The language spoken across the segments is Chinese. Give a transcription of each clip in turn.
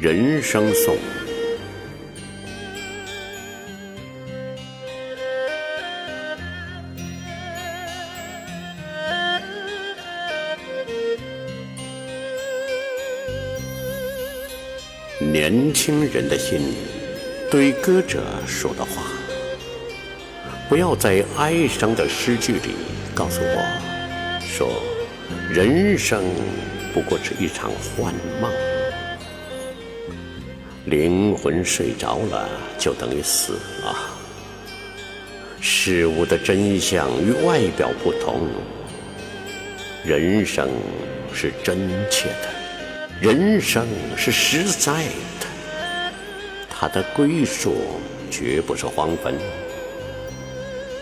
人生颂。年轻人的心，对歌者说的话，不要在哀伤的诗句里告诉我，说人生不过是一场幻梦，灵魂睡着了就等于死了。事物的真相与外表不同，人生是真切的。人生是实在的，它的归宿绝不是荒坟。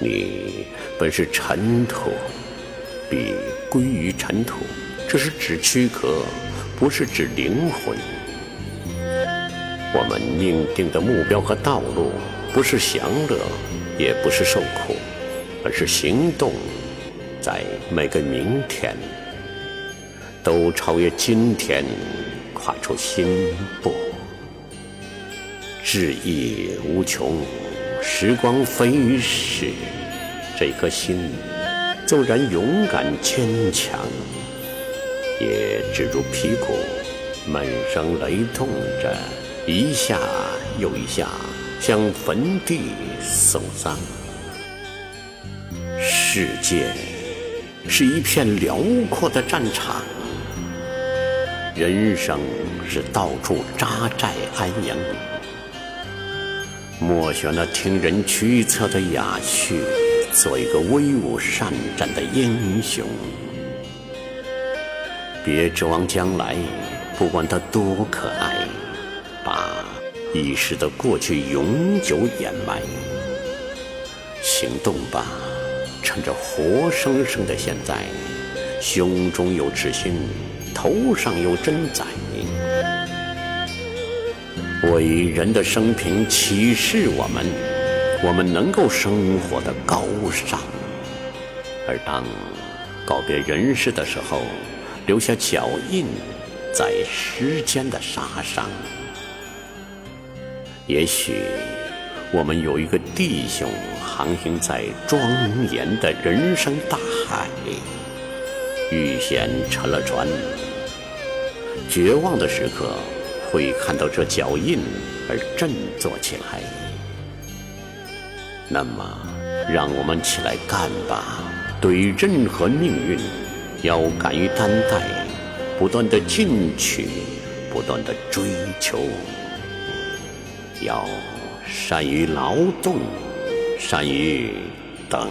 你本是尘土，必归于尘土，这是指躯壳，不是指灵魂。我们命定的目标和道路，不是享乐，也不是受苦，而是行动，在每个明天。都超越今天，跨出新步。志意无穷，时光飞逝，这颗心纵然勇敢坚强，也只如皮骨，闷声雷动着，一下又一下向坟地送丧。世界是一片辽阔的战场。人生是到处扎寨安营，莫选那听人驱策的雅趣，做一个威武善战的英雄。别指望将来，不管他多可爱，把已逝的过去永久掩埋。行动吧，趁着活生生的现在，胸中有赤心。头上有针仔，伟人的生平启示我们，我们能够生活的高尚。而当告别人世的时候，留下脚印在时间的沙上。也许我们有一个弟兄航行在庄严的人生大海，遇险沉了船。绝望的时刻，会看到这脚印而振作起来。那么，让我们起来干吧！对任何命运，要敢于担待，不断的进取，不断的追求，要善于劳动，善于等。